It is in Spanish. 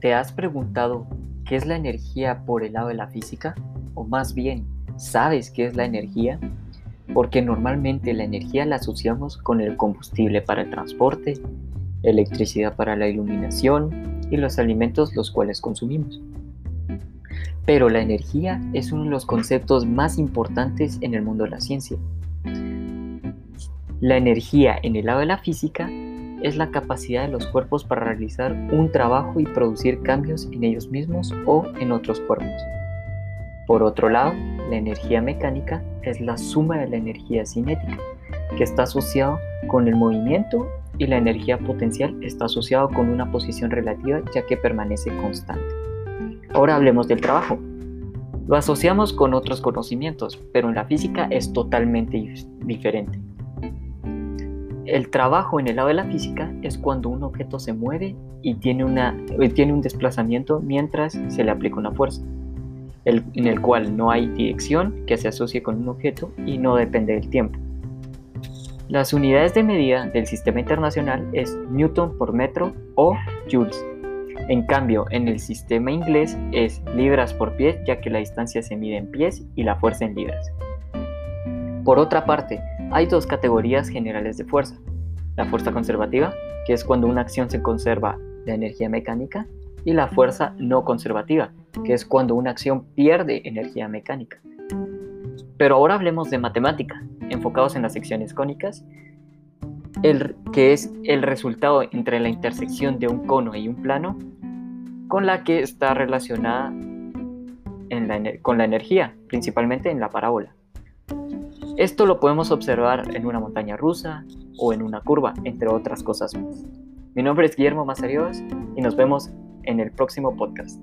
¿Te has preguntado qué es la energía por el lado de la física? O más bien, ¿sabes qué es la energía? Porque normalmente la energía la asociamos con el combustible para el transporte, electricidad para la iluminación y los alimentos los cuales consumimos. Pero la energía es uno de los conceptos más importantes en el mundo de la ciencia. La energía en el lado de la física es la capacidad de los cuerpos para realizar un trabajo y producir cambios en ellos mismos o en otros cuerpos. Por otro lado, la energía mecánica es la suma de la energía cinética, que está asociado con el movimiento y la energía potencial está asociado con una posición relativa ya que permanece constante. Ahora hablemos del trabajo. Lo asociamos con otros conocimientos, pero en la física es totalmente diferente. El trabajo en el lado de la física es cuando un objeto se mueve y tiene, una, eh, tiene un desplazamiento mientras se le aplica una fuerza, en el cual no hay dirección que se asocie con un objeto y no depende del tiempo. Las unidades de medida del sistema internacional es Newton por metro o Joules. En cambio, en el sistema inglés es libras por pie, ya que la distancia se mide en pies y la fuerza en libras. Por otra parte, hay dos categorías generales de fuerza. La fuerza conservativa, que es cuando una acción se conserva la energía mecánica, y la fuerza no conservativa, que es cuando una acción pierde energía mecánica. Pero ahora hablemos de matemática, enfocados en las secciones cónicas, el, que es el resultado entre la intersección de un cono y un plano, con la que está relacionada con la energía, principalmente en la parábola. Esto lo podemos observar en una montaña rusa o en una curva, entre otras cosas Mi nombre es Guillermo Mazarios y nos vemos en el próximo podcast.